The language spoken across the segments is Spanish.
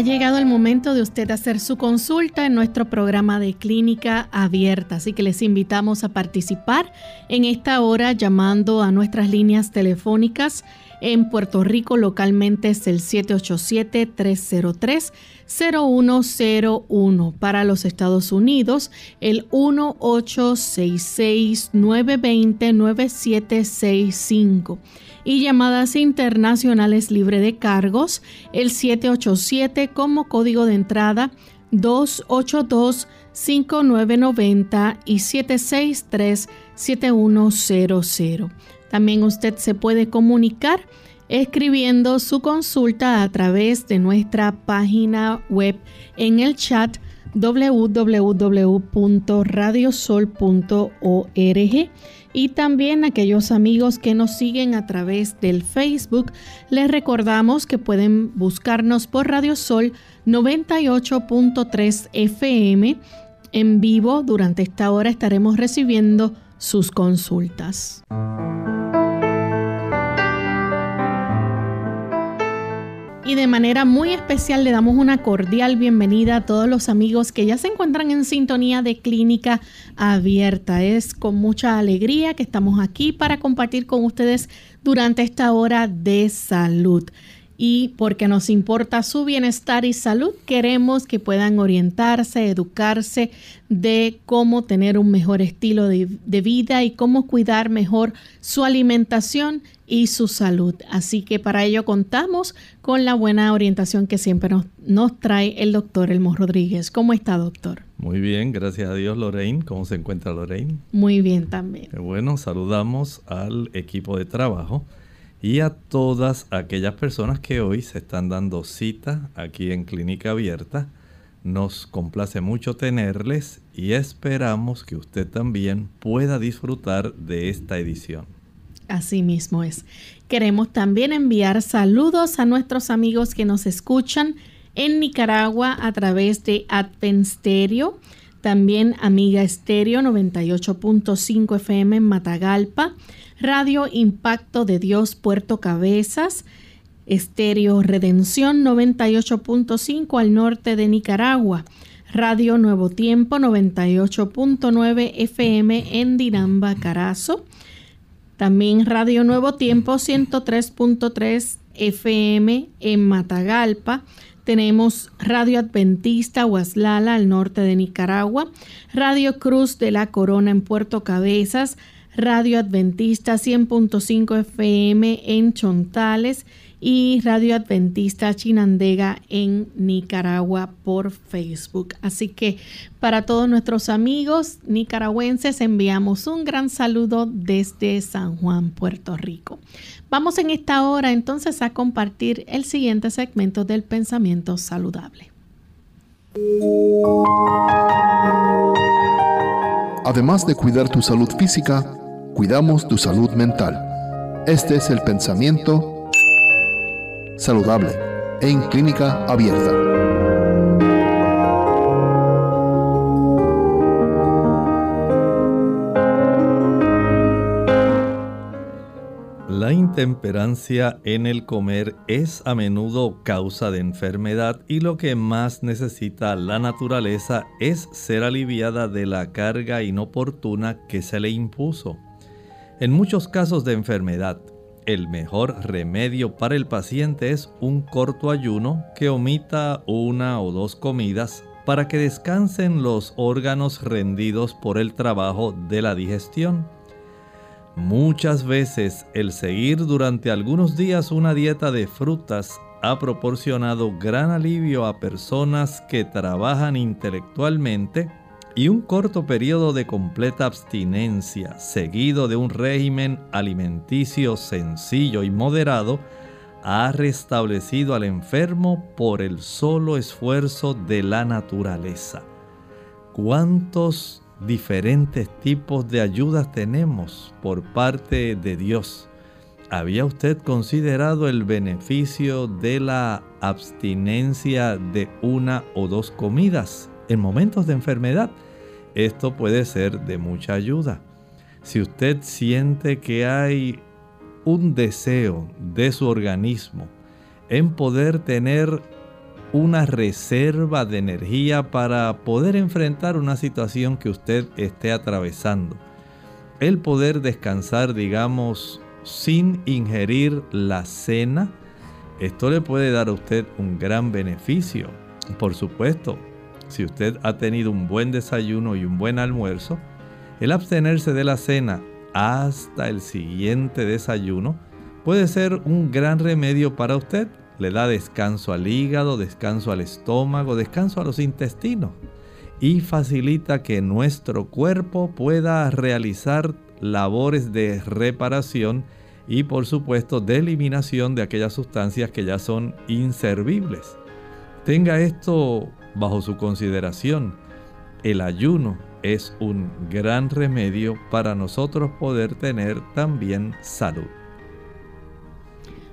Ha llegado el momento de usted hacer su consulta en nuestro programa de clínica abierta, así que les invitamos a participar en esta hora llamando a nuestras líneas telefónicas. En Puerto Rico localmente es el 787-303-0101. Para los Estados Unidos el 1866-920-9765 y llamadas internacionales libre de cargos, el 787 como código de entrada 282-5990 y 763-7100. También usted se puede comunicar escribiendo su consulta a través de nuestra página web en el chat www.radiosol.org y también aquellos amigos que nos siguen a través del Facebook, les recordamos que pueden buscarnos por Radio Sol 98.3 FM. En vivo durante esta hora estaremos recibiendo sus consultas. Y de manera muy especial le damos una cordial bienvenida a todos los amigos que ya se encuentran en sintonía de Clínica Abierta. Es con mucha alegría que estamos aquí para compartir con ustedes durante esta hora de salud y porque nos importa su bienestar y salud, queremos que puedan orientarse, educarse de cómo tener un mejor estilo de, vida y cómo cuidar mejor su alimentación y su salud. Así que para ello contamos con la buena orientación que siempre nos, nos trae el doctor Elmo Rodríguez. ¿Cómo está, doctor? Muy bien, gracias a Dios, Lorraine. ¿Cómo se encuentra Lorraine? Muy bien también. Bueno, saludamos al equipo de trabajo y a todas aquellas personas que hoy se están dando cita aquí en Clínica Abierta. Nos complace mucho tenerles y esperamos que usted también pueda disfrutar de esta edición. Así mismo es. Queremos también enviar saludos a nuestros amigos que nos escuchan en Nicaragua a través de Advent Stereo, también Amiga Stereo 98.5 FM en Matagalpa, Radio Impacto de Dios Puerto Cabezas, Estéreo Redención 98.5 al norte de Nicaragua, Radio Nuevo Tiempo 98.9 FM en Dinamba, Carazo, también Radio Nuevo Tiempo 103.3 FM en Matagalpa, tenemos Radio Adventista Huaslala al norte de Nicaragua, Radio Cruz de la Corona en Puerto Cabezas, Radio Adventista 100.5 FM en Chontales y Radio Adventista Chinandega en Nicaragua por Facebook. Así que para todos nuestros amigos nicaragüenses enviamos un gran saludo desde San Juan, Puerto Rico. Vamos en esta hora entonces a compartir el siguiente segmento del pensamiento saludable. Además de cuidar tu salud física, cuidamos tu salud mental. Este es el pensamiento saludable en clínica abierta. La intemperancia en el comer es a menudo causa de enfermedad y lo que más necesita la naturaleza es ser aliviada de la carga inoportuna que se le impuso. En muchos casos de enfermedad, el mejor remedio para el paciente es un corto ayuno que omita una o dos comidas para que descansen los órganos rendidos por el trabajo de la digestión. Muchas veces el seguir durante algunos días una dieta de frutas ha proporcionado gran alivio a personas que trabajan intelectualmente y un corto periodo de completa abstinencia, seguido de un régimen alimenticio sencillo y moderado, ha restablecido al enfermo por el solo esfuerzo de la naturaleza. ¿Cuántos diferentes tipos de ayudas tenemos por parte de Dios? ¿Había usted considerado el beneficio de la abstinencia de una o dos comidas en momentos de enfermedad? Esto puede ser de mucha ayuda. Si usted siente que hay un deseo de su organismo en poder tener una reserva de energía para poder enfrentar una situación que usted esté atravesando. El poder descansar, digamos, sin ingerir la cena, esto le puede dar a usted un gran beneficio. Por supuesto, si usted ha tenido un buen desayuno y un buen almuerzo, el abstenerse de la cena hasta el siguiente desayuno puede ser un gran remedio para usted. Le da descanso al hígado, descanso al estómago, descanso a los intestinos y facilita que nuestro cuerpo pueda realizar labores de reparación y por supuesto de eliminación de aquellas sustancias que ya son inservibles. Tenga esto bajo su consideración. El ayuno es un gran remedio para nosotros poder tener también salud.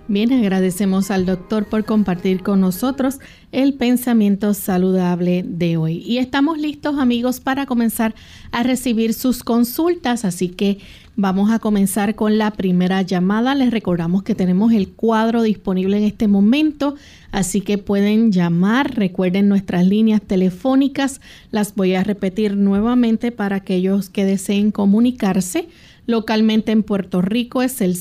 Bien, agradecemos al doctor por compartir con nosotros el pensamiento saludable de hoy. Y estamos listos amigos para comenzar a recibir sus consultas, así que vamos a comenzar con la primera llamada. Les recordamos que tenemos el cuadro disponible en este momento, así que pueden llamar. Recuerden nuestras líneas telefónicas, las voy a repetir nuevamente para aquellos que deseen comunicarse. Localmente en Puerto Rico es el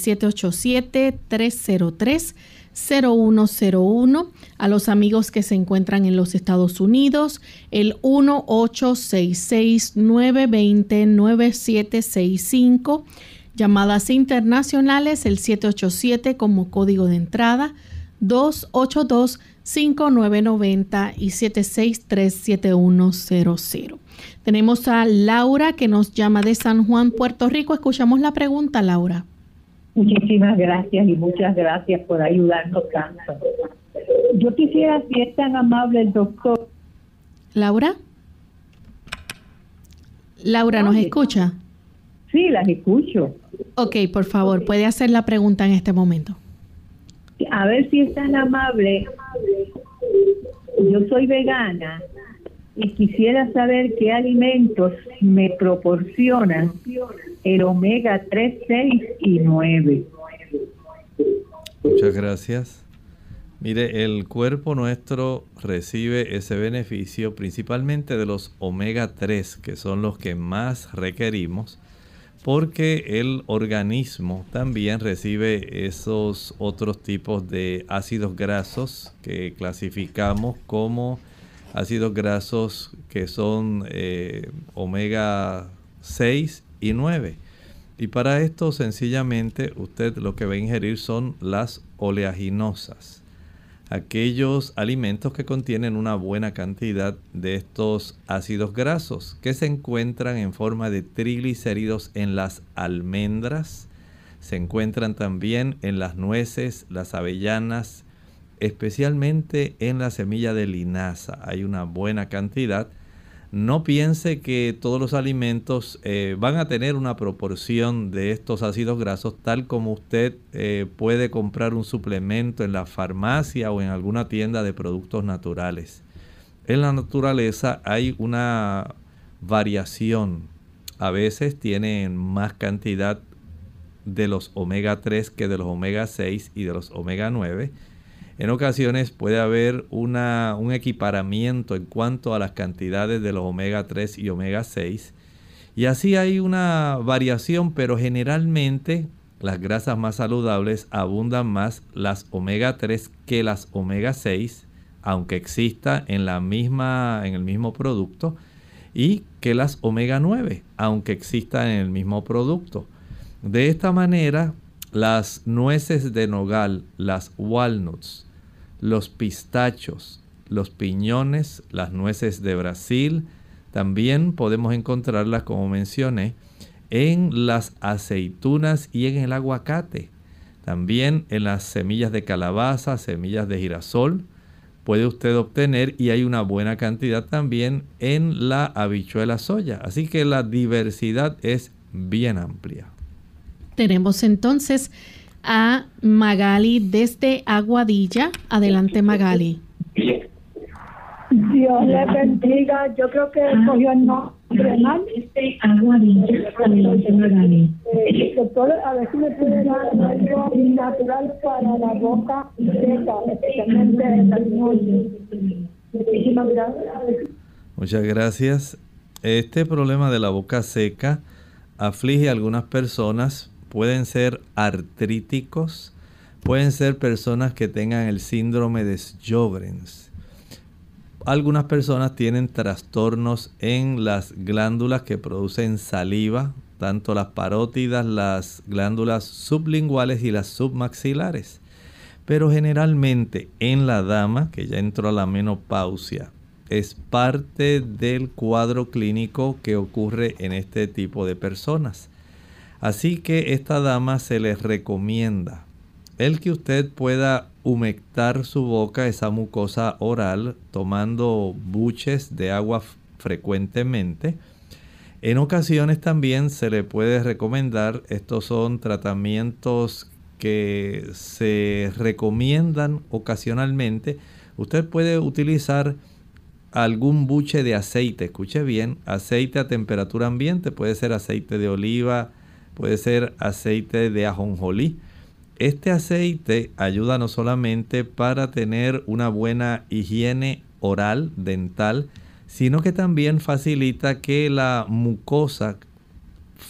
787-303-0101. A los amigos que se encuentran en los Estados Unidos, el 1866-920-9765. Llamadas internacionales, el 787 como código de entrada, 282 5990 y 7637100. Tenemos a Laura que nos llama de San Juan, Puerto Rico. Escuchamos la pregunta, Laura. Muchísimas gracias y muchas gracias por ayudarnos tanto. Yo quisiera, si es tan amable el doctor. Laura. Laura, ¿nos escucha? Sí, las escucho. Ok, por favor, puede hacer la pregunta en este momento. A ver si es tan amable. Yo soy vegana y quisiera saber qué alimentos me proporcionan el omega 3, 6 y 9. Muchas gracias. Mire, el cuerpo nuestro recibe ese beneficio principalmente de los omega 3, que son los que más requerimos, porque el organismo también recibe esos otros tipos de ácidos grasos que clasificamos como ácidos grasos que son eh, omega 6 y 9. Y para esto sencillamente usted lo que va a ingerir son las oleaginosas. Aquellos alimentos que contienen una buena cantidad de estos ácidos grasos que se encuentran en forma de triglicéridos en las almendras, se encuentran también en las nueces, las avellanas, especialmente en la semilla de linaza. Hay una buena cantidad. No piense que todos los alimentos eh, van a tener una proporción de estos ácidos grasos tal como usted eh, puede comprar un suplemento en la farmacia o en alguna tienda de productos naturales. En la naturaleza hay una variación. A veces tienen más cantidad de los omega 3 que de los omega 6 y de los omega 9 en ocasiones puede haber un equiparamiento en cuanto a las cantidades de los omega 3 y omega 6. Y así hay una variación, pero generalmente las grasas más saludables abundan más las omega 3 que las omega 6, aunque exista en, la misma, en el mismo producto, y que las omega 9, aunque exista en el mismo producto. De esta manera, las nueces de nogal, las walnuts, los pistachos, los piñones, las nueces de Brasil, También podemos encontrarlas, como mencioné, en las aceitunas y en el aguacate. También en las semillas de calabaza, semillas de girasol, puede usted obtener y hay una buena cantidad también en la habichuela soya. Así que la diversidad es bien amplia. Tenemos entonces a Magali desde Aguadilla. Adelante Magali. Dios le bendiga. Yo creo que escogió el nombre mal. Este Aguadilla, adelante Magali. Eh, doctor, a ver si me puede dar algo natural para la boca seca, especialmente en las noches. Muchísimas gracias. Muchas gracias. Este problema de la boca seca aflige a algunas personas. Pueden ser artríticos, pueden ser personas que tengan el síndrome de Sjögren's algunas personas tienen trastornos en las glándulas que producen saliva, tanto las parótidas, las glándulas sublinguales y las submaxilares. Pero generalmente en la dama, que ya entró a la menopausia, es parte del cuadro clínico que ocurre en este tipo de personas. Así que esta dama se les recomienda el que usted pueda humectar su boca, esa mucosa oral, tomando buches de agua frecuentemente. En ocasiones también se le puede recomendar, estos son tratamientos que se recomiendan ocasionalmente. Usted puede utilizar algún buche de aceite, escuche bien, aceite a temperatura ambiente, puede ser aceite de oliva, puede ser aceite de ajonjolí este aceite ayuda no solamente para tener una buena higiene oral, dental, sino que también facilita que la mucosa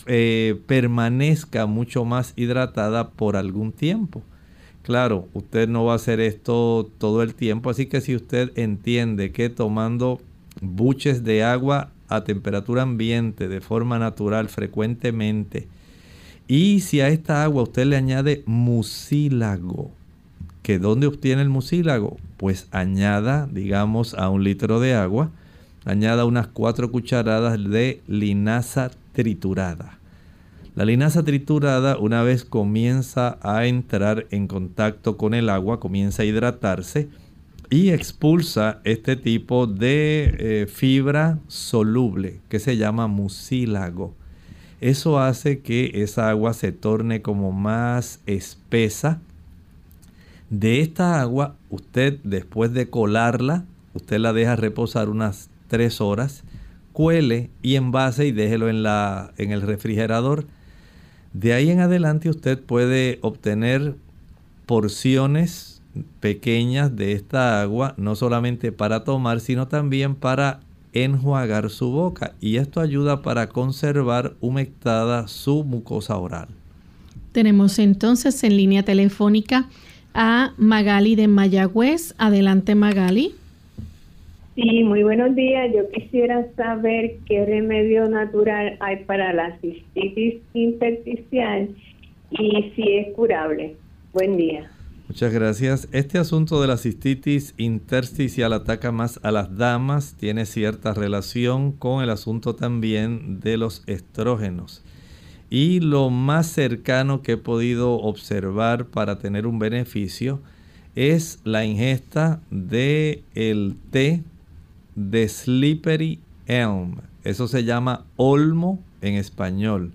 eh, permanezca mucho más hidratada por algún tiempo. Claro, usted no va a hacer esto todo el tiempo, así que si usted entiende que tomando buches de agua a temperatura ambiente de forma natural frecuentemente y si a esta agua usted le añade mucílago, que ¿dónde obtiene el mucílago? Pues añada, digamos, a un litro de agua, añada unas cuatro cucharadas de linaza triturada. La linaza triturada, una vez comienza a entrar en contacto con el agua, comienza a hidratarse y expulsa este tipo de eh, fibra soluble que se llama mucílago. Eso hace que esa agua se torne como más espesa. De esta agua, usted después de colarla, usted la deja reposar unas 3 horas, cuele y envase y déjelo en, la, en el refrigerador. De ahí en adelante usted puede obtener porciones pequeñas de esta agua, no solamente para tomar, sino también para enjuagar su boca y esto ayuda para conservar humectada su mucosa oral. Tenemos entonces en línea telefónica a Magali de Mayagüez. Adelante Magali. Sí, muy buenos días. Yo quisiera saber qué remedio natural hay para la cistitis intersticial y si es curable. Buen día. Muchas gracias. Este asunto de la cistitis intersticial ataca más a las damas, tiene cierta relación con el asunto también de los estrógenos. Y lo más cercano que he podido observar para tener un beneficio es la ingesta de el té de Slippery Elm. Eso se llama olmo en español.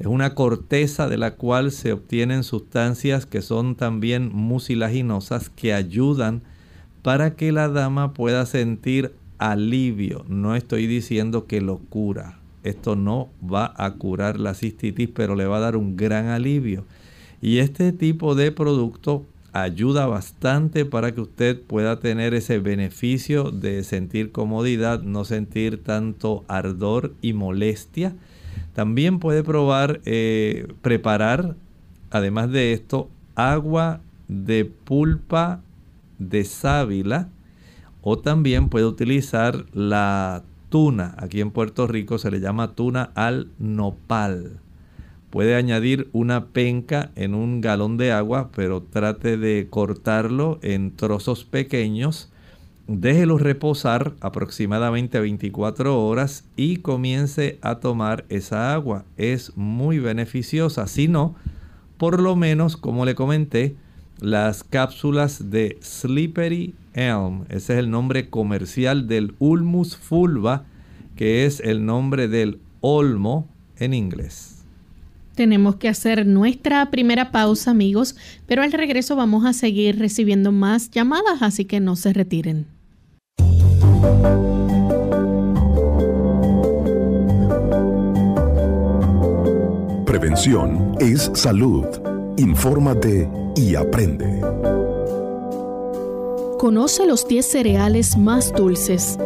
Es una corteza de la cual se obtienen sustancias que son también mucilaginosas que ayudan para que la dama pueda sentir alivio. No estoy diciendo que lo cura. Esto no va a curar la cistitis, pero le va a dar un gran alivio. Y este tipo de producto ayuda bastante para que usted pueda tener ese beneficio de sentir comodidad, no sentir tanto ardor y molestia también puede probar eh, preparar, además de esto, agua de pulpa de sábila o también puede utilizar la tuna. Aquí en Puerto Rico se le llama tuna al nopal. Puede añadir una penca en un galón de agua, pero trate de cortarlo en trozos pequeños déjelo reposar aproximadamente 24 horas y comience a tomar esa agua. Es muy beneficiosa. Si no, por lo menos, como le comenté, las cápsulas de Slippery Elm, ese es el nombre comercial del Ulmus fulva, que es el nombre del olmo en inglés. Tenemos que hacer nuestra primera pausa, amigos, pero al regreso vamos a seguir recibiendo más llamadas, así que no se retiren. Prevención es salud. Infórmate y aprende. Conoce los 10 cereales más dulces.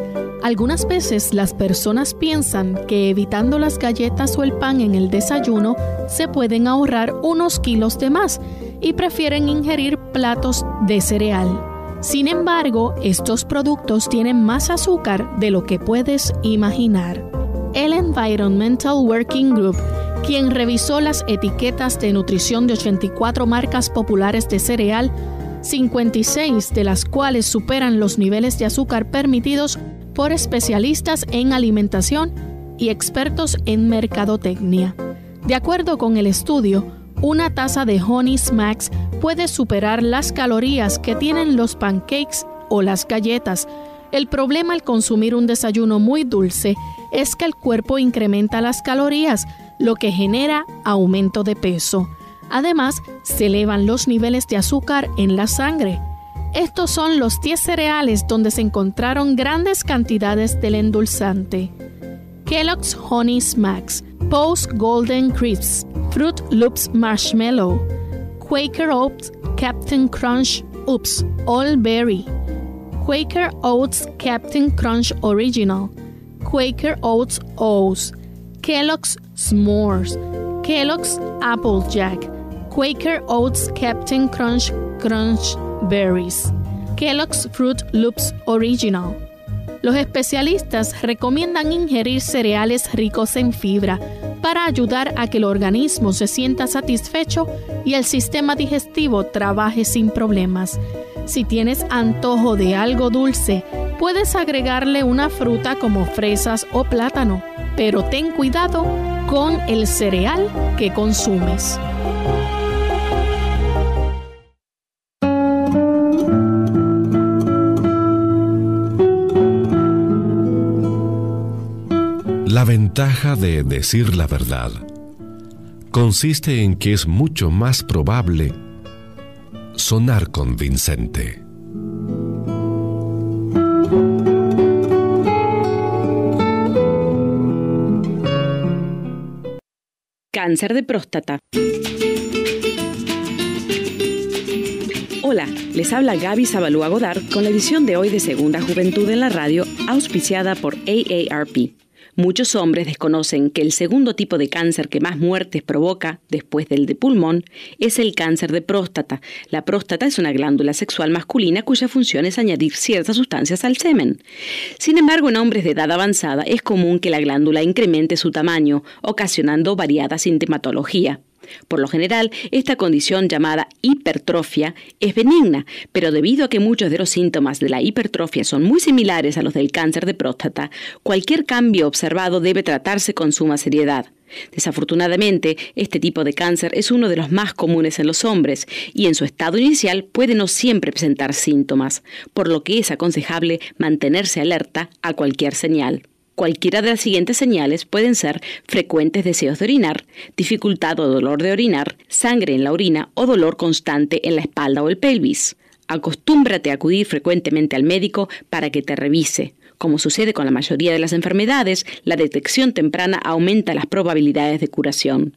Algunas veces las personas piensan que evitando las galletas o el pan en el desayuno se pueden ahorrar unos kilos de más y prefieren ingerir platos de cereal. Sin embargo, estos productos tienen más azúcar de lo que puedes imaginar. El Environmental Working Group, quien revisó las etiquetas de nutrición de 84 marcas populares de cereal, 56 de las cuales superan los niveles de azúcar permitidos por especialistas en alimentación y expertos en mercadotecnia. De acuerdo con el estudio, una taza de Honey Smacks puede superar las calorías que tienen los pancakes o las galletas. El problema al consumir un desayuno muy dulce es que el cuerpo incrementa las calorías, lo que genera aumento de peso. Además, se elevan los niveles de azúcar en la sangre. Estos son los 10 cereales donde se encontraron grandes cantidades del endulzante. Kellogg's Honey Smacks, Post Golden Crisps, Fruit Loops Marshmallow, Quaker Oats Captain Crunch Oops All Berry, Quaker Oats Captain Crunch Original, Quaker Oats O's, Kellogg's S'mores, Kellogg's Applejack, Quaker Oats Captain Crunch Crunch Berries, Kellogg's Fruit Loops Original. Los especialistas recomiendan ingerir cereales ricos en fibra para ayudar a que el organismo se sienta satisfecho y el sistema digestivo trabaje sin problemas. Si tienes antojo de algo dulce, puedes agregarle una fruta como fresas o plátano, pero ten cuidado con el cereal que consumes. La ventaja de decir la verdad consiste en que es mucho más probable sonar convincente. Cáncer de próstata. Hola, les habla Gaby Zabalúa Godard con la edición de hoy de Segunda Juventud en la Radio, auspiciada por AARP. Muchos hombres desconocen que el segundo tipo de cáncer que más muertes provoca, después del de pulmón, es el cáncer de próstata. La próstata es una glándula sexual masculina cuya función es añadir ciertas sustancias al semen. Sin embargo, en hombres de edad avanzada es común que la glándula incremente su tamaño, ocasionando variada sintomatología. Por lo general, esta condición llamada hipertrofia es benigna, pero debido a que muchos de los síntomas de la hipertrofia son muy similares a los del cáncer de próstata, cualquier cambio observado debe tratarse con suma seriedad. Desafortunadamente, este tipo de cáncer es uno de los más comunes en los hombres y en su estado inicial puede no siempre presentar síntomas, por lo que es aconsejable mantenerse alerta a cualquier señal. Cualquiera de las siguientes señales pueden ser frecuentes deseos de orinar, dificultad o dolor de orinar, sangre en la orina o dolor constante en la espalda o el pelvis. Acostúmbrate a acudir frecuentemente al médico para que te revise. Como sucede con la mayoría de las enfermedades, la detección temprana aumenta las probabilidades de curación.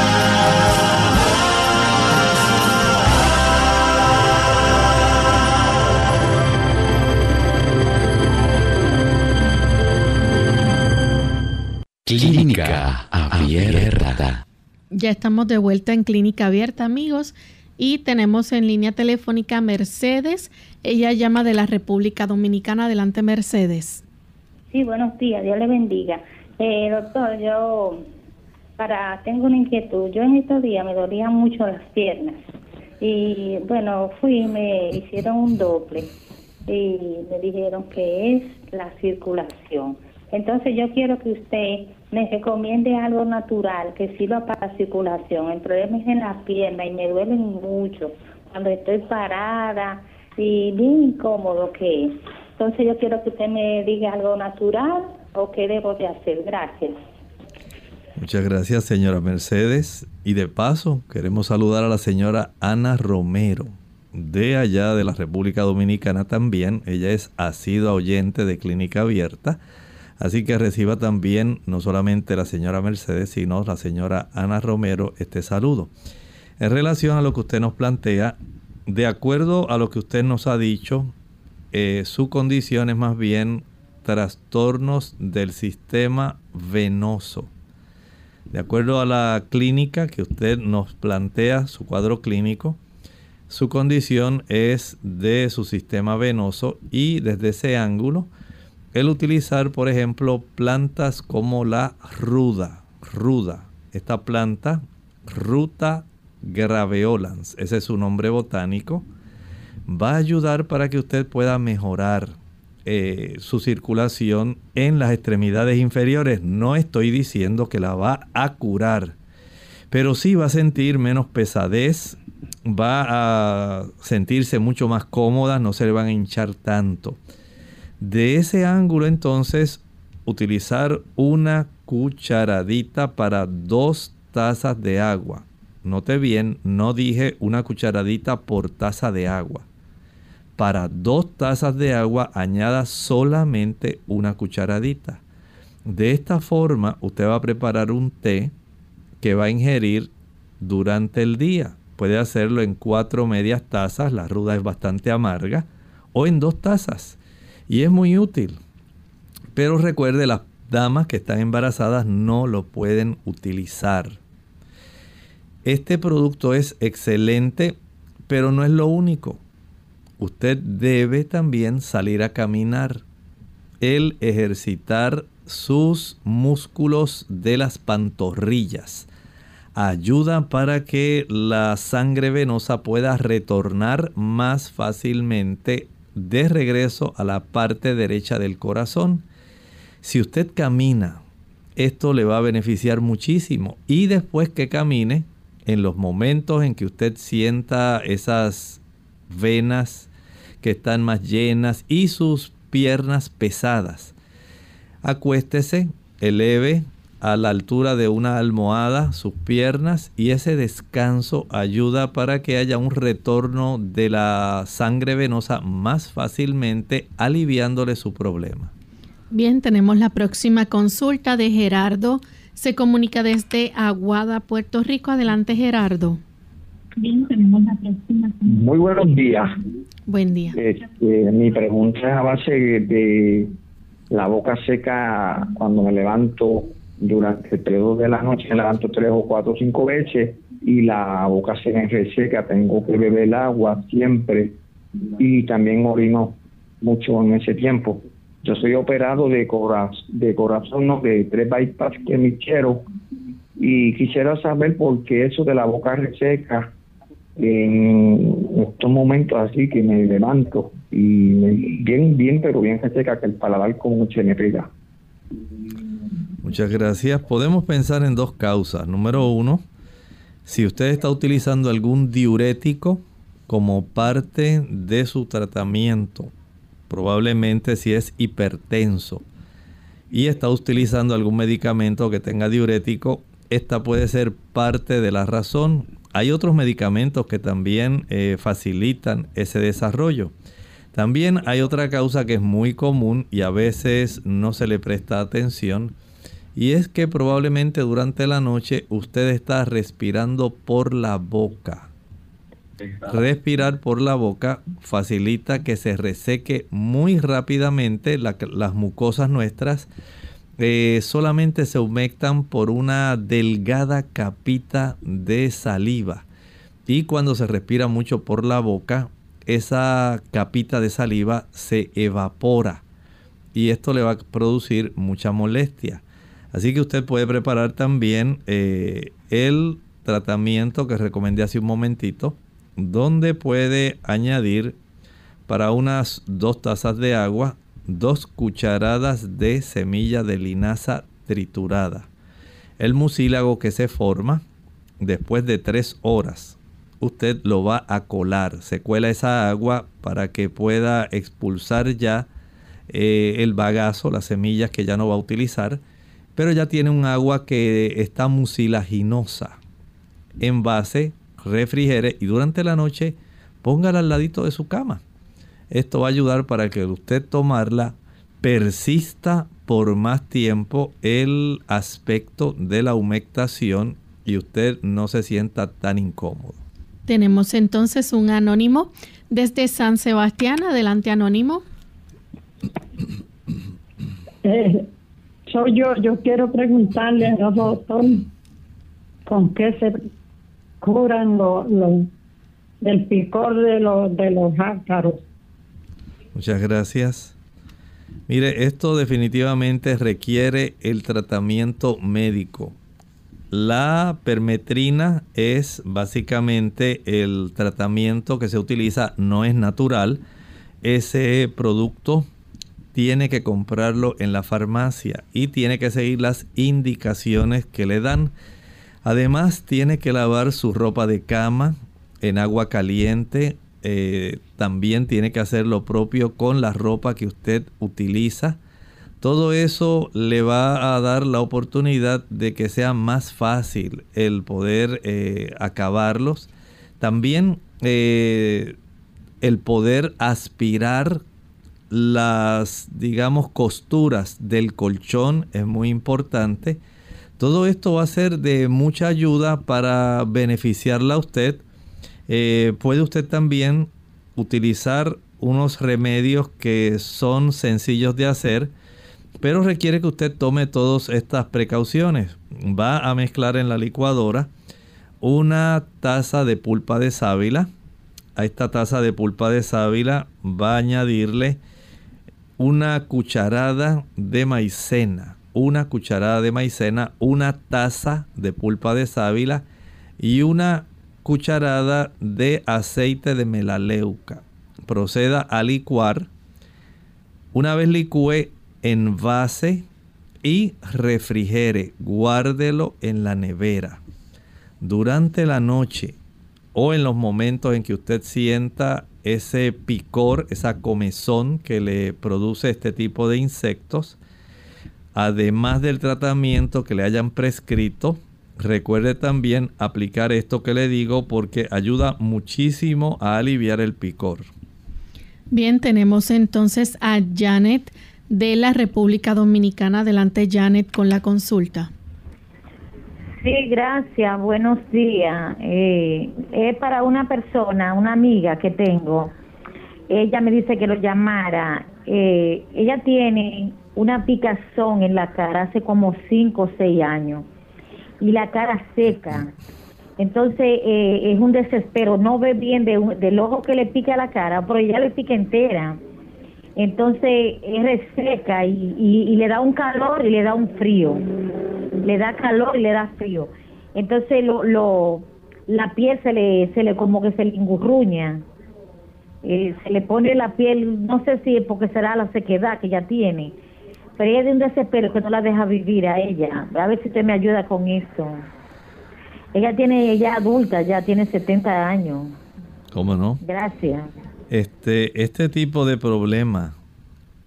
Clínica Abierta. Ya estamos de vuelta en Clínica Abierta, amigos, y tenemos en línea telefónica Mercedes. Ella llama de la República Dominicana. Adelante, Mercedes. Sí, buenos días, Dios le bendiga. Eh, doctor, yo para tengo una inquietud. Yo en estos días me dolían mucho las piernas y bueno, fui me hicieron un doble y me dijeron que es la circulación. Entonces yo quiero que usted me recomiende algo natural que sirva para la circulación. El problema es en la pierna y me duelen mucho cuando estoy parada y bien incómodo que es. Entonces yo quiero que usted me diga algo natural o qué debo de hacer. Gracias. Muchas gracias, señora Mercedes. Y de paso, queremos saludar a la señora Ana Romero, de allá de la República Dominicana también. Ella es asidua oyente de Clínica Abierta Así que reciba también no solamente la señora Mercedes, sino la señora Ana Romero este saludo. En relación a lo que usted nos plantea, de acuerdo a lo que usted nos ha dicho, eh, su condición es más bien trastornos del sistema venoso. De acuerdo a la clínica que usted nos plantea, su cuadro clínico, su condición es de su sistema venoso y desde ese ángulo, el utilizar, por ejemplo, plantas como la ruda, ruda. Esta planta, Ruta graveolans, ese es su nombre botánico, va a ayudar para que usted pueda mejorar eh, su circulación en las extremidades inferiores. No estoy diciendo que la va a curar, pero sí va a sentir menos pesadez, va a sentirse mucho más cómoda, no se le van a hinchar tanto. De ese ángulo entonces utilizar una cucharadita para dos tazas de agua. Note bien, no dije una cucharadita por taza de agua. Para dos tazas de agua añada solamente una cucharadita. De esta forma usted va a preparar un té que va a ingerir durante el día. Puede hacerlo en cuatro medias tazas, la ruda es bastante amarga, o en dos tazas y es muy útil. Pero recuerde, las damas que están embarazadas no lo pueden utilizar. Este producto es excelente, pero no es lo único. Usted debe también salir a caminar. El ejercitar sus músculos de las pantorrillas ayuda para que la sangre venosa pueda retornar más fácilmente de regreso a la parte derecha del corazón. Si usted camina, esto le va a beneficiar muchísimo. Y después que camine, en los momentos en que usted sienta esas venas que están más llenas y sus piernas pesadas, acuéstese, eleve a la altura de una almohada sus piernas y ese descanso ayuda para que haya un retorno de la sangre venosa más fácilmente aliviándole su problema. Bien, tenemos la próxima consulta de Gerardo. Se comunica desde Aguada, Puerto Rico. Adelante, Gerardo. Bien, tenemos la próxima. Muy buenos días. Buen día. Este, mi pregunta es a base de la boca seca cuando me levanto durante el periodo de la noche me levanto tres o cuatro o cinco veces y la boca se me reseca, tengo que beber el agua siempre y también orino mucho en ese tiempo. Yo soy operado de, de corazón, no, de tres bypass que me quiero y quisiera saber por qué eso de la boca reseca en estos momentos así que me levanto y bien, bien, pero bien reseca que el paladar como se me pega. Muchas gracias. Podemos pensar en dos causas. Número uno, si usted está utilizando algún diurético como parte de su tratamiento, probablemente si es hipertenso y está utilizando algún medicamento que tenga diurético, esta puede ser parte de la razón. Hay otros medicamentos que también eh, facilitan ese desarrollo. También hay otra causa que es muy común y a veces no se le presta atención y es que probablemente durante la noche usted está respirando por la boca. Respirar por la boca facilita que se reseque muy rápidamente las mucosas nuestras. Eh, solamente se humectan por una delgada capita de saliva. Y cuando se respira mucho por la boca, esa capita de saliva se evapora. Y esto le va a producir mucha molestia. Así que usted puede preparar también eh, el tratamiento que recomendé hace un momentito, donde puede añadir para unas dos tazas de agua dos cucharadas de semilla de linaza triturada. El mucílago que se forma después de tres horas, usted lo va a colar. Se cuela esa agua para que pueda expulsar ya eh, el bagazo, las semillas que ya no va a utilizar pero ya tiene un agua que está mucilaginosa. base, refrigere y durante la noche póngala al ladito de su cama. Esto va a ayudar para que usted tomarla persista por más tiempo el aspecto de la humectación y usted no se sienta tan incómodo. Tenemos entonces un anónimo desde San Sebastián. Adelante, anónimo. Eh, yo, yo quiero preguntarle al doctor con qué se curan los del picor de los de los ácaros. Muchas gracias. Mire, esto definitivamente requiere el tratamiento médico. La permetrina es básicamente el tratamiento que se utiliza, no es natural. Ese producto tiene que comprarlo en la farmacia y tiene que seguir las indicaciones que le dan. Además, tiene que lavar su ropa de cama en agua caliente. Eh, también tiene que hacer lo propio con la ropa que usted utiliza. Todo eso le va a dar la oportunidad de que sea más fácil el poder eh, acabarlos. También eh, el poder aspirar las, digamos, costuras del colchón es muy importante. Todo esto va a ser de mucha ayuda para beneficiarla a usted. Eh, puede usted también utilizar unos remedios que son sencillos de hacer, pero requiere que usted tome todas estas precauciones. Va a mezclar en la licuadora una taza de pulpa de sábila. A esta taza de pulpa de sábila va a añadirle una cucharada de maicena, una cucharada de maicena, una taza de pulpa de sábila y una cucharada de aceite de melaleuca. Proceda a licuar. Una vez licúe, envase y refrigere. Guárdelo en la nevera. Durante la noche o en los momentos en que usted sienta ese picor, esa comezón que le produce este tipo de insectos, además del tratamiento que le hayan prescrito, recuerde también aplicar esto que le digo porque ayuda muchísimo a aliviar el picor. Bien, tenemos entonces a Janet de la República Dominicana. Adelante, Janet, con la consulta. Sí, gracias. Buenos días. Eh, es para una persona, una amiga que tengo. Ella me dice que lo llamara. Eh, ella tiene una picazón en la cara hace como cinco o seis años y la cara seca. Entonces eh, es un desespero. No ve bien de, del ojo que le pica la cara, pero ella le pica entera. Entonces es reseca y, y le da un calor y le da un frío le da calor y le da frío. Entonces lo, lo la piel se le, se le como que se le engurruña. Eh, se le pone la piel, no sé si es porque será la sequedad que ella tiene, pero ella es de un desespero que no la deja vivir a ella. A ver si usted me ayuda con eso. Ella tiene, ella adulta, ya tiene 70 años. ¿Cómo no? Gracias. Este, este tipo de problema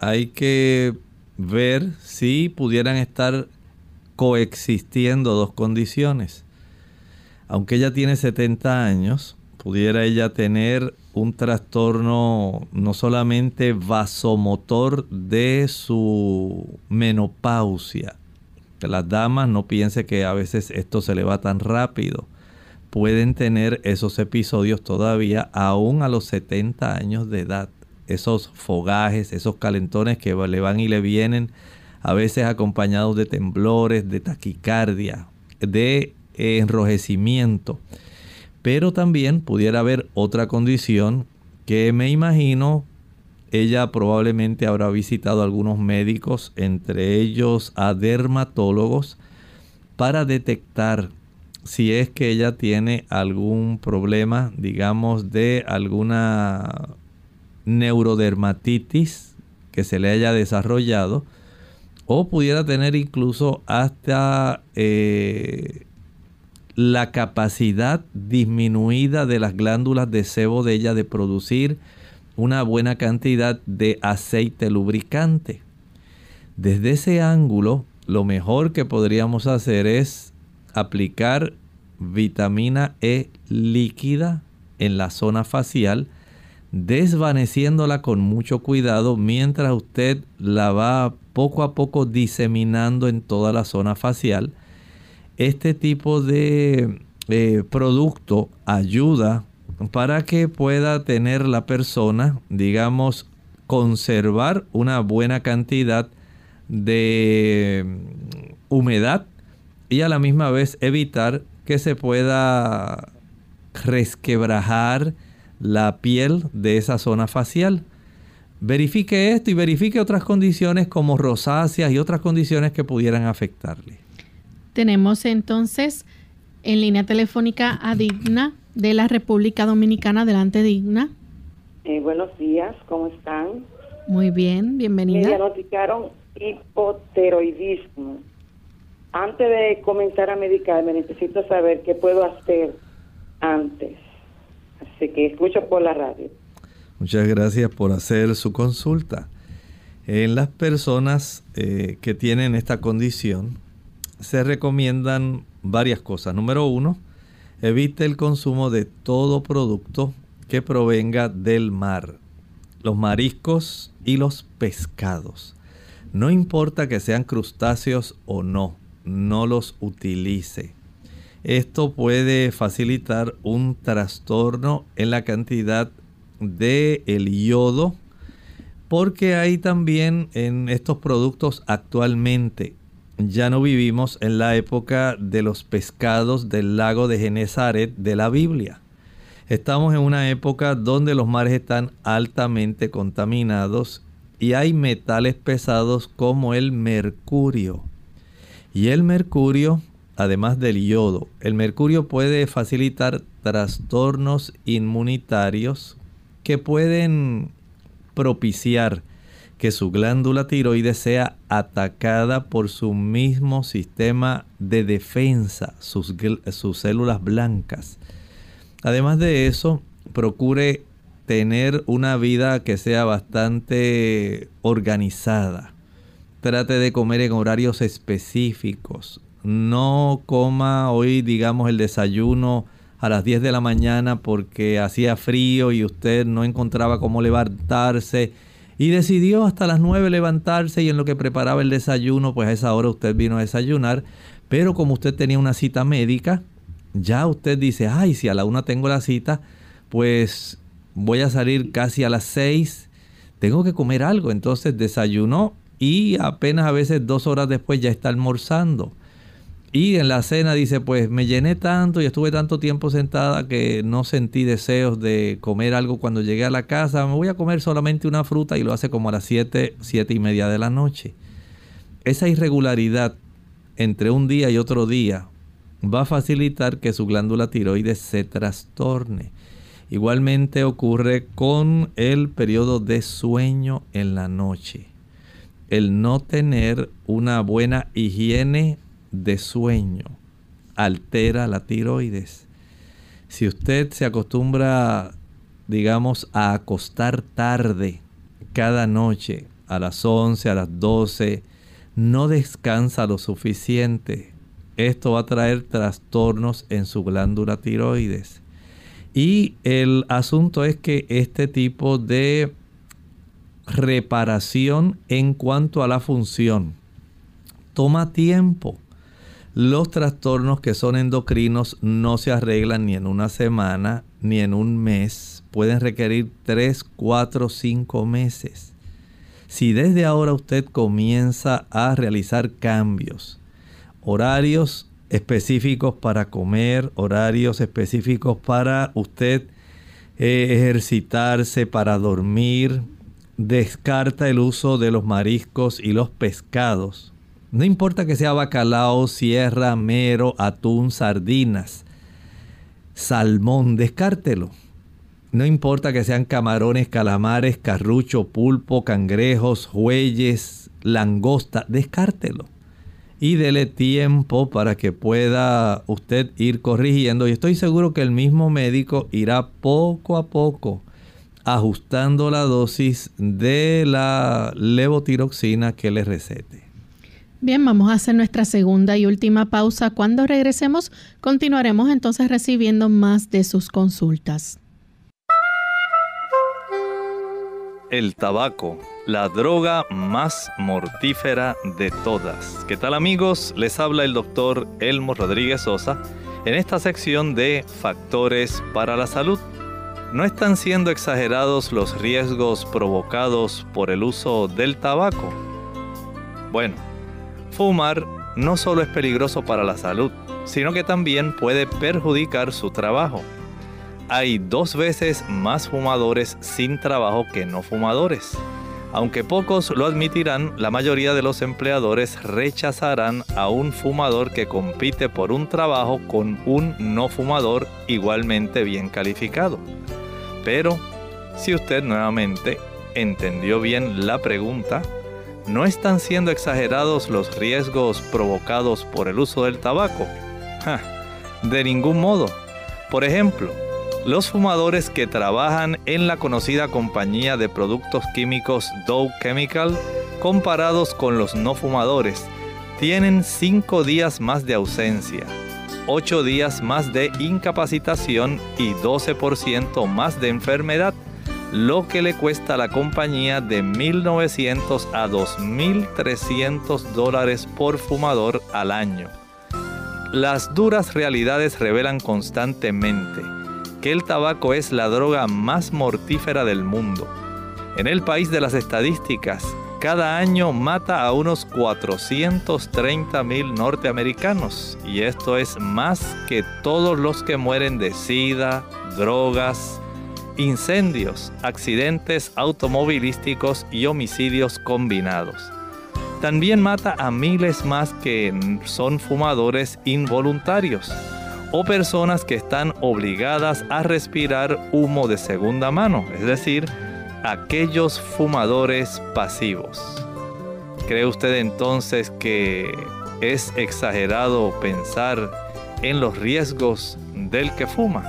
hay que ver si pudieran estar coexistiendo dos condiciones. aunque ella tiene 70 años, pudiera ella tener un trastorno no solamente vasomotor de su menopausia. Las damas no piense que a veces esto se le va tan rápido. Pueden tener esos episodios todavía aún a los 70 años de edad. Esos fogajes, esos calentones que le van y le vienen, a veces acompañados de temblores, de taquicardia, de enrojecimiento. Pero también pudiera haber otra condición que me imagino ella probablemente habrá visitado a algunos médicos, entre ellos a dermatólogos, para detectar si es que ella tiene algún problema, digamos, de alguna neurodermatitis que se le haya desarrollado, o pudiera tener incluso hasta eh, la capacidad disminuida de las glándulas de sebo de ella de producir una buena cantidad de aceite lubricante. Desde ese ángulo, lo mejor que podríamos hacer es aplicar vitamina E líquida en la zona facial, desvaneciéndola con mucho cuidado mientras usted la va poco a poco diseminando en toda la zona facial este tipo de eh, producto ayuda para que pueda tener la persona, digamos, conservar una buena cantidad de mm, humedad y a la misma vez evitar que se pueda resquebrajar la piel de esa zona facial. Verifique esto y verifique otras condiciones como rosáceas y otras condiciones que pudieran afectarle. Tenemos entonces en línea telefónica a Digna de la República Dominicana. Adelante, Digna. Eh, buenos días, ¿cómo están? Muy bien, bienvenida. Me diagnosticaron hipoteroidismo. Antes de comenzar a medicarme, necesito saber qué puedo hacer antes. Así que escucho por la radio. Muchas gracias por hacer su consulta. En las personas eh, que tienen esta condición, se recomiendan varias cosas. Número uno, evite el consumo de todo producto que provenga del mar. Los mariscos y los pescados. No importa que sean crustáceos o no, no los utilice. Esto puede facilitar un trastorno en la cantidad de el yodo porque hay también en estos productos actualmente ya no vivimos en la época de los pescados del lago de Genezaret de la Biblia. Estamos en una época donde los mares están altamente contaminados y hay metales pesados como el mercurio. Y el mercurio, además del yodo, el mercurio puede facilitar trastornos inmunitarios que pueden propiciar que su glándula tiroides sea atacada por su mismo sistema de defensa, sus, sus células blancas. Además de eso, procure tener una vida que sea bastante organizada. Trate de comer en horarios específicos. No coma hoy, digamos, el desayuno a las 10 de la mañana porque hacía frío y usted no encontraba cómo levantarse y decidió hasta las 9 levantarse y en lo que preparaba el desayuno, pues a esa hora usted vino a desayunar. Pero como usted tenía una cita médica, ya usted dice, ay, si a la una tengo la cita, pues voy a salir casi a las 6, tengo que comer algo. Entonces desayunó y apenas a veces dos horas después ya está almorzando. Y en la cena dice, pues me llené tanto y estuve tanto tiempo sentada que no sentí deseos de comer algo cuando llegué a la casa. Me voy a comer solamente una fruta y lo hace como a las 7, 7 y media de la noche. Esa irregularidad entre un día y otro día va a facilitar que su glándula tiroides se trastorne. Igualmente ocurre con el periodo de sueño en la noche. El no tener una buena higiene de sueño altera la tiroides. Si usted se acostumbra, digamos, a acostar tarde cada noche, a las 11, a las 12, no descansa lo suficiente, esto va a traer trastornos en su glándula tiroides. Y el asunto es que este tipo de reparación en cuanto a la función toma tiempo. Los trastornos que son endocrinos no se arreglan ni en una semana ni en un mes. Pueden requerir 3, 4, 5 meses. Si desde ahora usted comienza a realizar cambios, horarios específicos para comer, horarios específicos para usted eh, ejercitarse, para dormir, descarta el uso de los mariscos y los pescados. No importa que sea bacalao, sierra, mero, atún, sardinas, salmón, descártelo. No importa que sean camarones, calamares, carrucho, pulpo, cangrejos, jueyes, langosta, descártelo. Y dele tiempo para que pueda usted ir corrigiendo. Y estoy seguro que el mismo médico irá poco a poco ajustando la dosis de la levotiroxina que le recete. Bien, vamos a hacer nuestra segunda y última pausa. Cuando regresemos, continuaremos entonces recibiendo más de sus consultas. el tabaco, la droga más mortífera de todas. ¿Qué tal amigos? Les habla el doctor Elmo Rodríguez Sosa en esta sección de Factores para la Salud. ¿No están siendo exagerados los riesgos provocados por el uso del tabaco? Bueno, fumar no solo es peligroso para la salud, sino que también puede perjudicar su trabajo hay dos veces más fumadores sin trabajo que no fumadores. Aunque pocos lo admitirán, la mayoría de los empleadores rechazarán a un fumador que compite por un trabajo con un no fumador igualmente bien calificado. Pero, si usted nuevamente entendió bien la pregunta, ¿no están siendo exagerados los riesgos provocados por el uso del tabaco? de ningún modo. Por ejemplo, los fumadores que trabajan en la conocida compañía de productos químicos Dow Chemical, comparados con los no fumadores, tienen 5 días más de ausencia, 8 días más de incapacitación y 12% más de enfermedad, lo que le cuesta a la compañía de 1.900 a 2.300 dólares por fumador al año. Las duras realidades revelan constantemente que el tabaco es la droga más mortífera del mundo. En el país de las estadísticas, cada año mata a unos 430 mil norteamericanos y esto es más que todos los que mueren de sida, drogas, incendios, accidentes automovilísticos y homicidios combinados. También mata a miles más que son fumadores involuntarios o personas que están obligadas a respirar humo de segunda mano, es decir, aquellos fumadores pasivos. ¿Cree usted entonces que es exagerado pensar en los riesgos del que fuma?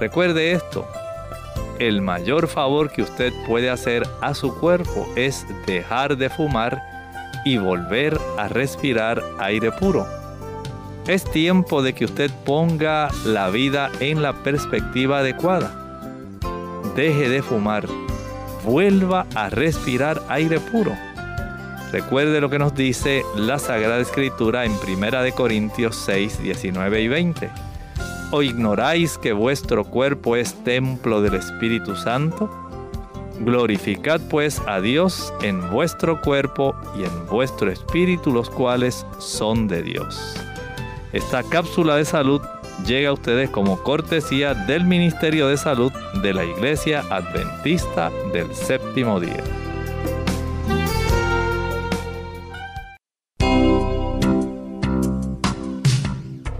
Recuerde esto, el mayor favor que usted puede hacer a su cuerpo es dejar de fumar y volver a respirar aire puro. Es tiempo de que usted ponga la vida en la perspectiva adecuada. Deje de fumar. Vuelva a respirar aire puro. Recuerde lo que nos dice la Sagrada Escritura en 1 de Corintios 6, 19 y 20. ¿O ignoráis que vuestro cuerpo es templo del Espíritu Santo? Glorificad pues a Dios en vuestro cuerpo y en vuestro espíritu, los cuales son de Dios. Esta cápsula de salud llega a ustedes como cortesía del Ministerio de Salud de la Iglesia Adventista del Séptimo Día.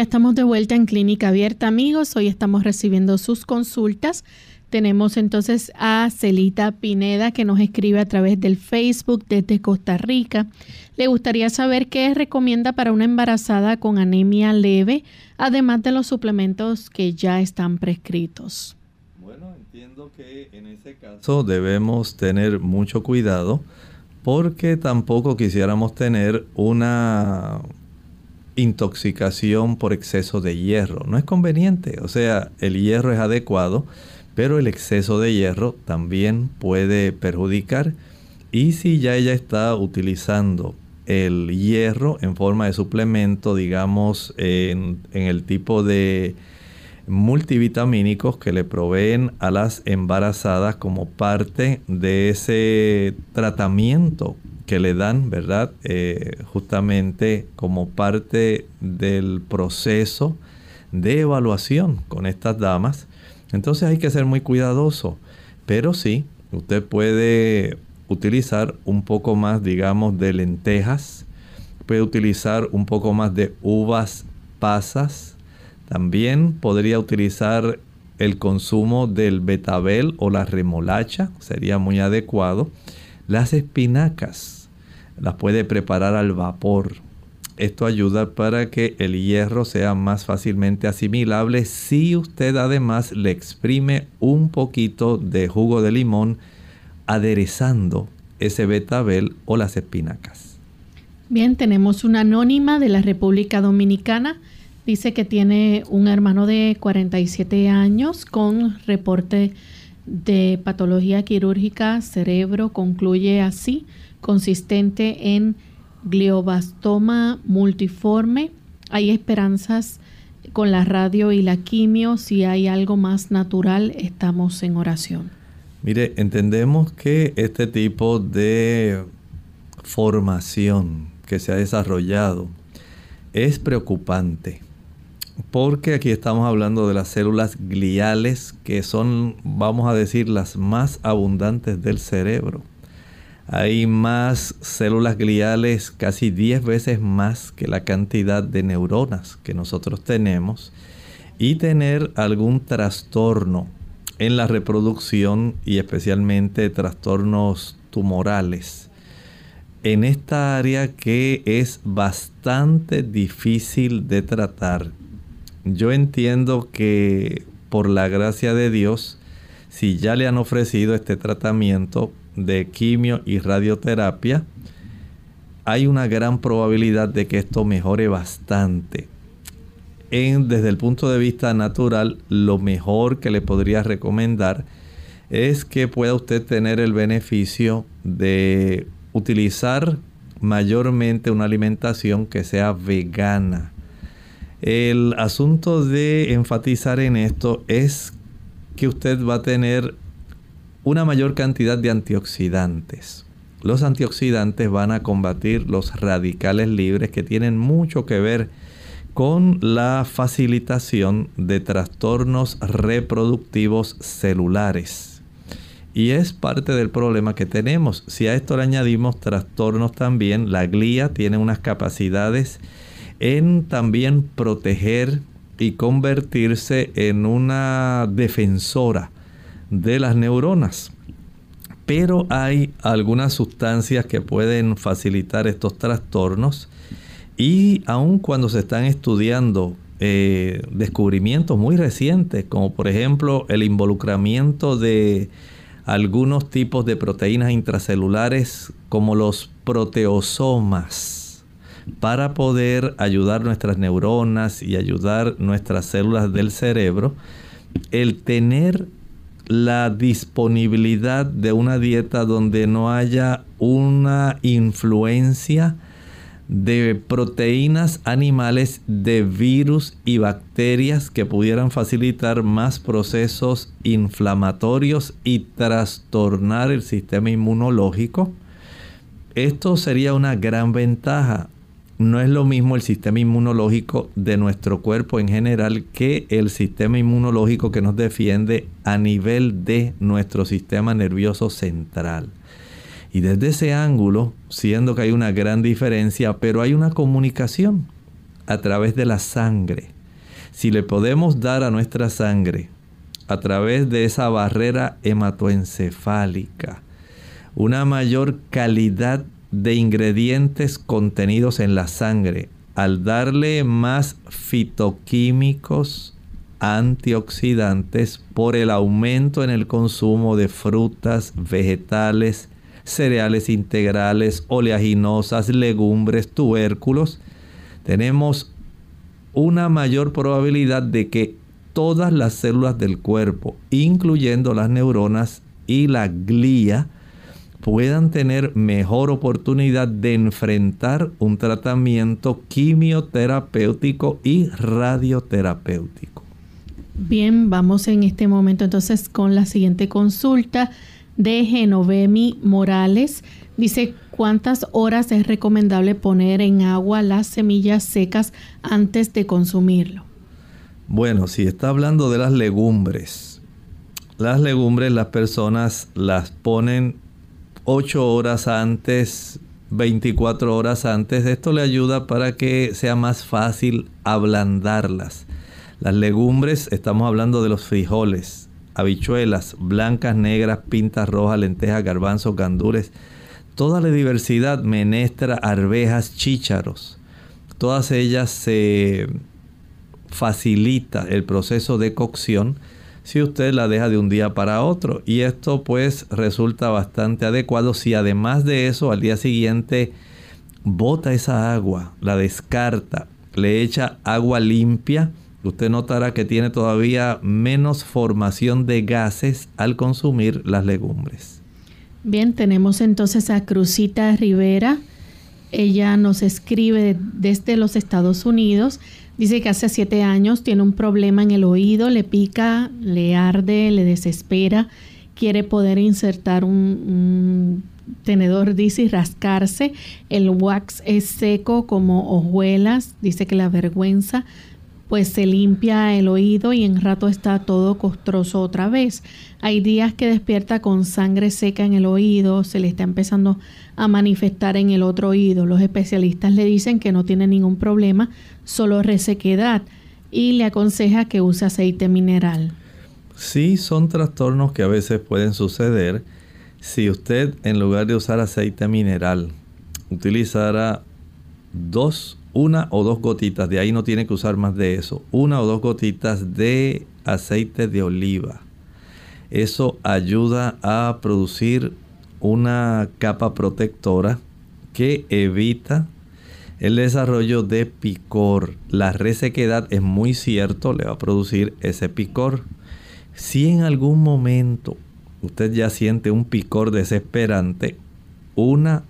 Estamos de vuelta en Clínica Abierta, amigos. Hoy estamos recibiendo sus consultas. Tenemos entonces a Celita Pineda que nos escribe a través del Facebook desde Costa Rica. Le gustaría saber qué recomienda para una embarazada con anemia leve, además de los suplementos que ya están prescritos. Bueno, entiendo que en ese caso debemos tener mucho cuidado porque tampoco quisiéramos tener una intoxicación por exceso de hierro. No es conveniente, o sea, el hierro es adecuado, pero el exceso de hierro también puede perjudicar. Y si ya ella está utilizando el hierro en forma de suplemento, digamos, en, el tipo de multivitamínicos que le proveen a las embarazadas como parte de ese tratamiento que le dan, ¿verdad? Eh, justamente como parte del proceso de evaluación con estas damas. Entonces hay que ser muy cuidadoso. Pero sí, usted puede utilizar un poco más, digamos, de lentejas. Puede utilizar un poco más de uvas pasas. También podría utilizar el consumo del betabel o la remolacha. Sería muy adecuado. Las espinacas las puede preparar al vapor. Esto ayuda para que el hierro sea más fácilmente asimilable si usted además le exprime un poquito de jugo de limón aderezando ese betabel o las espinacas. Bien, tenemos una anónima de la República Dominicana. Dice que tiene un hermano de 47 años con reporte de patología quirúrgica cerebro. Concluye así consistente en glioblastoma multiforme. Hay esperanzas con la radio y la quimio. Si hay algo más natural, estamos en oración. Mire, entendemos que este tipo de formación que se ha desarrollado es preocupante porque aquí estamos hablando de las células gliales que son, vamos a decir, las más abundantes del cerebro. Hay más células gliales, casi 10 veces más que la cantidad de neuronas que nosotros tenemos. Y tener algún trastorno en la reproducción y especialmente trastornos tumorales en esta área que es bastante difícil de tratar. Yo entiendo que por la gracia de Dios, si ya le han ofrecido este tratamiento, de quimio y radioterapia, hay una gran probabilidad de que esto mejore bastante. En, desde el punto de vista natural, lo mejor que le podría recomendar es que pueda usted tener el beneficio de utilizar mayormente una alimentación que sea vegana. El asunto de enfatizar en esto es que usted va a tener una mayor cantidad de antioxidantes. Los antioxidantes van a combatir los radicales libres que tienen mucho que ver con la facilitación de trastornos reproductivos celulares. Y es parte del problema que tenemos. Si a esto le añadimos trastornos también, la glía tiene unas capacidades en también proteger y convertirse en una defensora de las neuronas. Pero hay algunas sustancias que pueden facilitar estos trastornos y aun cuando se están estudiando eh, descubrimientos muy recientes, como por ejemplo el involucramiento de algunos tipos de proteínas intracelulares como los proteosomas para poder ayudar nuestras neuronas y ayudar nuestras células del cerebro, el tener la disponibilidad de una dieta donde no haya una influencia de proteínas animales de virus y bacterias que pudieran facilitar más procesos inflamatorios y trastornar el sistema inmunológico. Esto sería una gran ventaja no es lo mismo el sistema inmunológico de nuestro cuerpo en general que el sistema inmunológico que nos defiende a nivel de nuestro sistema nervioso central. Y desde ese ángulo, siendo que hay una gran diferencia, pero hay una comunicación. a través de la sangre. Si le podemos dar a nuestra sangre, a través de esa barrera hematoencefálica, una mayor calidad de ingredientes contenidos en la sangre, al darle más fitoquímicos, antioxidantes por el aumento en el consumo de frutas, vegetales, cereales integrales, oleaginosas, legumbres, tubérculos, tenemos una mayor probabilidad de que todas las células del cuerpo, incluyendo las neuronas y la glía, puedan tener mejor oportunidad de enfrentar un tratamiento quimioterapéutico y radioterapéutico. Bien, vamos en este momento entonces con la siguiente consulta de Genovemi Morales. Dice, ¿cuántas horas es recomendable poner en agua las semillas secas antes de consumirlo? Bueno, si está hablando de las legumbres, las legumbres las personas las ponen 8 horas antes, 24 horas antes. Esto le ayuda para que sea más fácil ablandarlas. Las legumbres, estamos hablando de los frijoles, habichuelas, blancas, negras, pintas rojas, lentejas, garbanzos, gandules, toda la diversidad, menestra, arvejas, chícharos. Todas ellas se facilita el proceso de cocción si usted la deja de un día para otro. Y esto pues resulta bastante adecuado si además de eso al día siguiente bota esa agua, la descarta, le echa agua limpia. Usted notará que tiene todavía menos formación de gases al consumir las legumbres. Bien, tenemos entonces a Cruzita Rivera. Ella nos escribe desde los Estados Unidos Dice que hace siete años tiene un problema en el oído, le pica, le arde, le desespera, quiere poder insertar un, tenedor, dice, y rascarse. El wax es seco como hojuelas, dice que la vergüenza, pues se limpia el oído y en rato está todo costroso otra vez. Hay días que despierta con sangre seca en el oído, se le está empezando a manifestar en el otro oído. Los especialistas le dicen que no tiene ningún problema, solo resequedad y le aconseja que use aceite mineral. Sí, son trastornos que a veces pueden suceder si usted en lugar de usar aceite mineral utilizara dos, una o dos gotitas, de ahí no tiene que usar más de eso, una o dos gotitas de aceite de oliva. Eso ayuda a producir una capa protectora que evita el desarrollo de picor. La resequedad es muy cierto, le va a producir ese picor. Si en algún momento usted ya siente un picor desesperante, una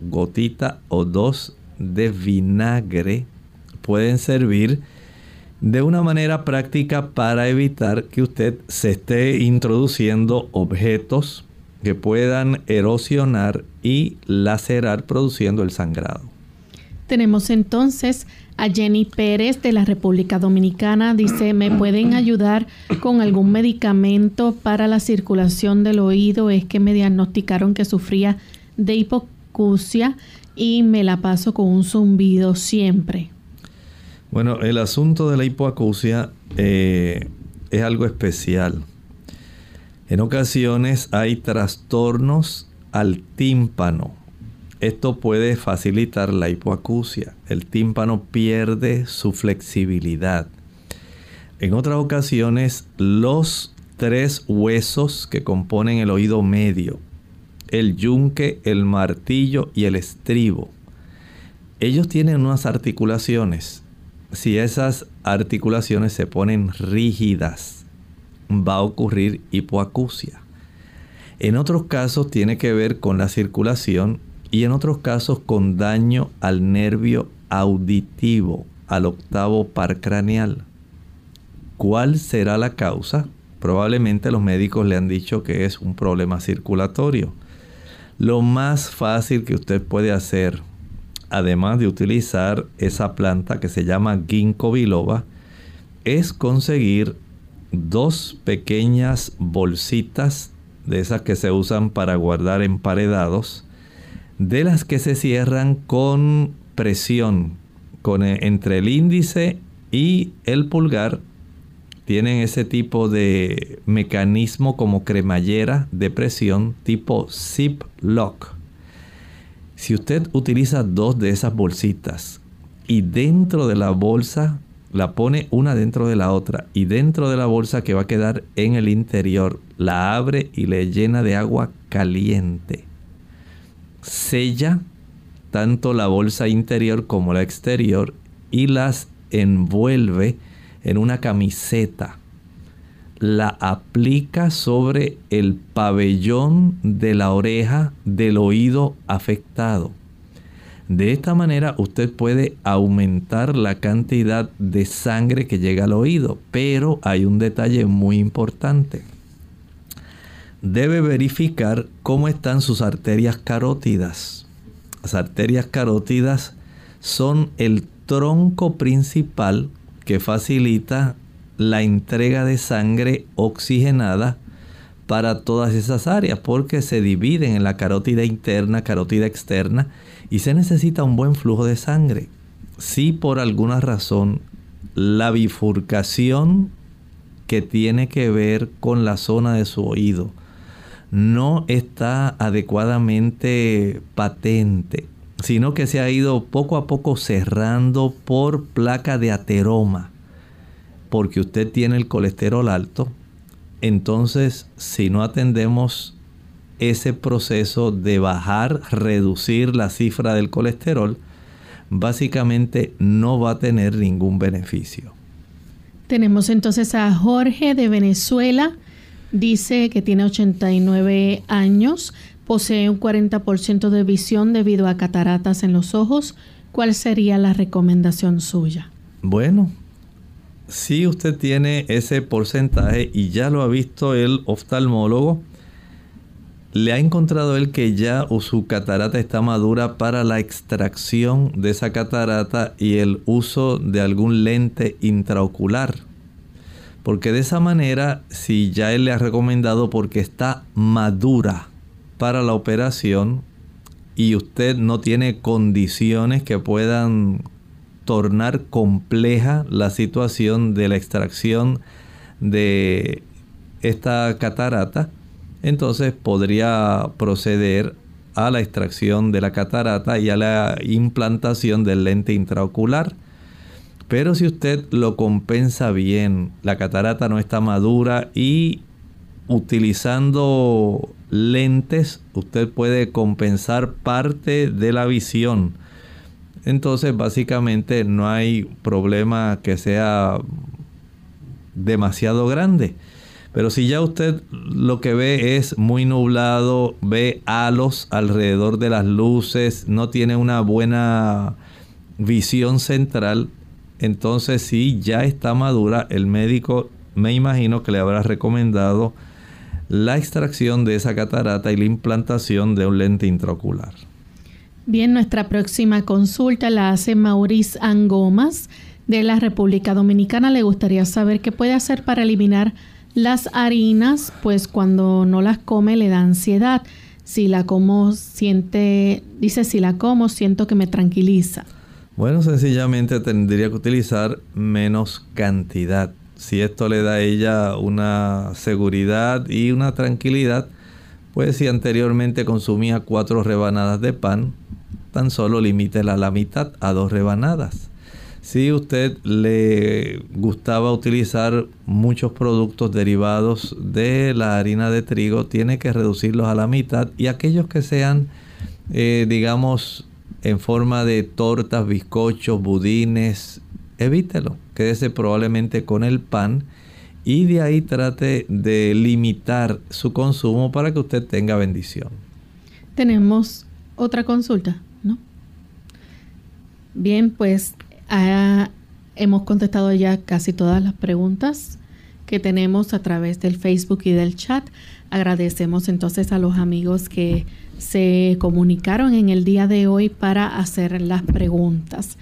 gotita o dos de vinagre pueden servir de una manera práctica para evitar que usted se esté introduciendo objetos que puedan erosionar y lacerar produciendo el sangrado. Tenemos entonces a Jenny Pérez de la República Dominicana. Dice, ¿me pueden ayudar con algún medicamento para la circulación del oído? Es que me diagnosticaron que sufría de hipocusia y me la paso con un zumbido siempre. Bueno, el asunto de la hipoacusia eh, es algo especial. En ocasiones hay trastornos al tímpano. Esto puede facilitar la hipoacusia. El tímpano pierde su flexibilidad. En otras ocasiones, los tres huesos que componen el oído medio, el yunque, el martillo y el estribo, ellos tienen unas articulaciones. Si esas articulaciones se ponen rígidas, va a ocurrir hipoacusia. En otros casos tiene que ver con la circulación y en otros casos con daño al nervio auditivo, al octavo par craneal. ¿Cuál será la causa? Probablemente los médicos le han dicho que es un problema circulatorio. Lo más fácil que usted puede hacer, además de utilizar esa planta que se llama ginkgo biloba, es conseguir dos pequeñas bolsitas de esas que se usan para guardar emparedados, de las que se cierran con presión, con, e, entre el índice y el pulgar tienen ese tipo de mecanismo como cremallera de presión tipo zip lock. Si usted utiliza dos de esas bolsitas y dentro de la bolsa la pone una dentro de la otra y dentro de la bolsa que va a quedar en el interior la abre y le llena de agua caliente. Sella tanto la bolsa interior como la exterior y las envuelve en una camiseta. La aplica sobre el pabellón de la oreja del oído afectado. De esta manera usted puede aumentar la cantidad de sangre que llega al oído, pero hay un detalle muy importante. Debe verificar cómo están sus arterias carótidas. Las arterias carótidas son el tronco principal que facilita la entrega de sangre oxigenada para todas esas áreas porque se dividen en la carótida interna, carótida externa y se necesita un buen flujo de sangre. Si por alguna razón la bifurcación que tiene que ver con la zona de su oído no está adecuadamente patente, sino que se ha ido poco a poco cerrando por placa de ateroma, porque usted tiene el colesterol alto, entonces si no atendemos ese proceso de bajar, reducir la cifra del colesterol, básicamente no va a tener ningún beneficio. Tenemos entonces a Jorge de Venezuela. Dice que tiene 89 años, posee un 40% de visión debido a cataratas en los ojos. ¿Cuál sería la recomendación suya? Bueno, si usted tiene ese porcentaje y ya lo ha visto el oftalmólogo, le ha encontrado él que ya su catarata está madura para la extracción de esa catarata y el uso de algún lente intraocular. Porque de esa manera, si ya él le ha recomendado porque está madura para la operación y usted no tiene condiciones que puedan tornar compleja la situación de la extracción de esta catarata, entonces podría proceder a la extracción de la catarata y a la implantación del lente intraocular. Pero si usted lo compensa bien, la catarata no está madura y utilizando lentes usted puede compensar parte de la visión. Entonces básicamente no hay problema que sea demasiado grande. Pero si ya usted lo que ve es muy nublado, ve halos alrededor de las luces, no tiene una buena visión central, entonces si ya está madura, el médico me imagino que le habrá recomendado la extracción de esa catarata y la implantación de un lente intraocular. Bien, nuestra próxima consulta la hace Maurice Angomas de la República Dominicana. Le gustaría saber qué puede hacer para eliminar las harinas, pues cuando no las come le da ansiedad. Si la como, siente, dice, si la como, siento que me tranquiliza. Bueno, sencillamente tendría que utilizar menos cantidad. Si esto le da a ella una seguridad y una tranquilidad, pues si anteriormente consumía cuatro rebanadas de pan, tan solo limítela a la mitad a dos rebanadas. Si usted le gustaba utilizar muchos productos derivados de la harina de trigo, tiene que reducirlos a la mitad y aquellos que sean, eh, digamos, en forma de tortas, bizcochos, budines, evítelo. Quédese probablemente con el pan y de ahí trate de limitar su consumo para que usted tenga bendición. Tenemos otra consulta, ¿no? Bien, pues Ah, hemos contestado ya casi todas las preguntas que tenemos a través del Facebook y del chat. Agradecemos entonces a los amigos que se comunicaron en el día de hoy para hacer las preguntas.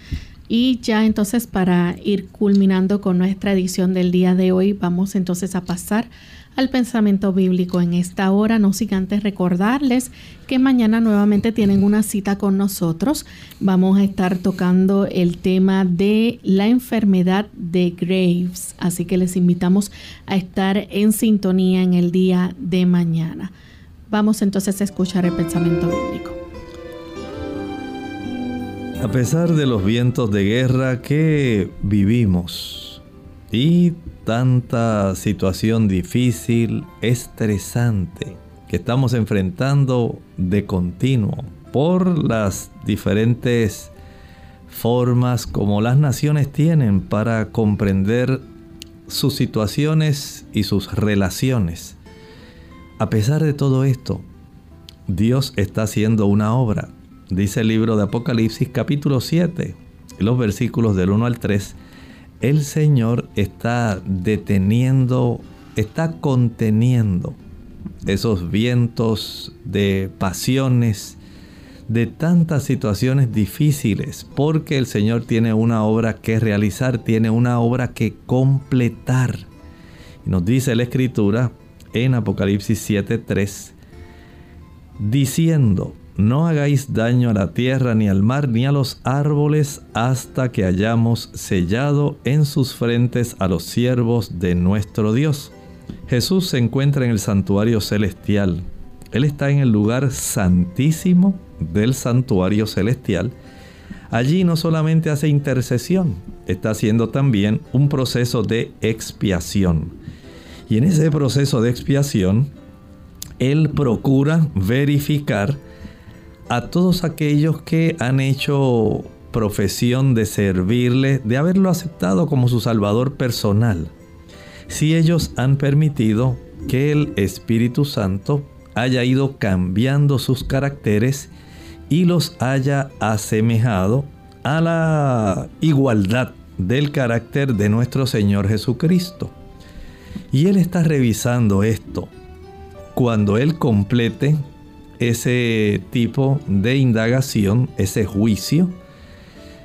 Y ya entonces para ir culminando con nuestra edición del día de hoy, vamos entonces a pasar al pensamiento bíblico en esta hora, no sin antes recordarles que mañana nuevamente tienen una cita con nosotros. Vamos a estar tocando el tema de la enfermedad de Graves, así que les invitamos a estar en sintonía en el día de mañana. Vamos entonces a escuchar el pensamiento bíblico. A pesar de los vientos de guerra que vivimos y tanta situación difícil, estresante que estamos enfrentando de continuo por las diferentes formas como las naciones tienen para comprender sus situaciones y sus relaciones. A pesar de todo esto, Dios está haciendo una obra dice el libro de Apocalipsis capítulo 7, los versículos del 1 al 3, el Señor está deteniendo, está conteniendo esos vientos de pasiones, de tantas situaciones difíciles, porque el Señor tiene una obra que realizar, tiene una obra que completar. Y nos dice la Escritura en Apocalipsis 7:3, diciendo, no hagáis daño a la tierra, ni al mar, ni a los árboles, hasta que hayamos sellado en sus frentes a los siervos de nuestro Dios. Jesús se encuentra en el santuario celestial. Él está en el lugar santísimo del santuario celestial. Allí no solamente hace intercesión, está haciendo también un proceso de expiación. Y en ese proceso de expiación, Él procura verificar a todos aquellos que han hecho profesión de servirle, de haberlo aceptado como su Salvador personal, si ellos han permitido que el Espíritu Santo haya ido cambiando sus caracteres y los haya asemejado a la igualdad del carácter de nuestro Señor Jesucristo. Y Él está revisando esto. Cuando Él complete ese tipo de indagación, ese juicio,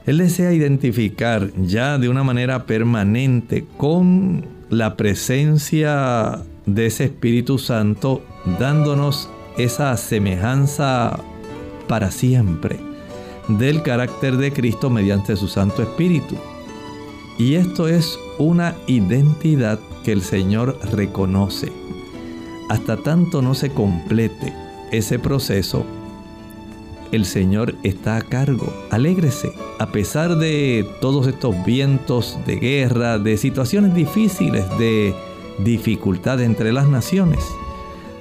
él desea identificar ya de una manera permanente con la presencia de ese Espíritu Santo, dándonos esa semejanza para siempre del carácter de Cristo mediante su Santo Espíritu. Y esto es una identidad que el Señor reconoce. Hasta tanto no se complete ese proceso, el Señor está a cargo. Alégrese, a pesar de todos estos vientos de guerra, de situaciones difíciles, de dificultad entre las naciones.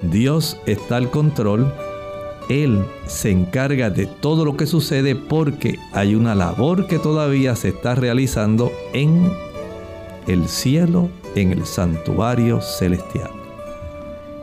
Dios está al control. Él se encarga de todo lo que sucede porque hay una labor que todavía se está realizando en el cielo, en el santuario celestial.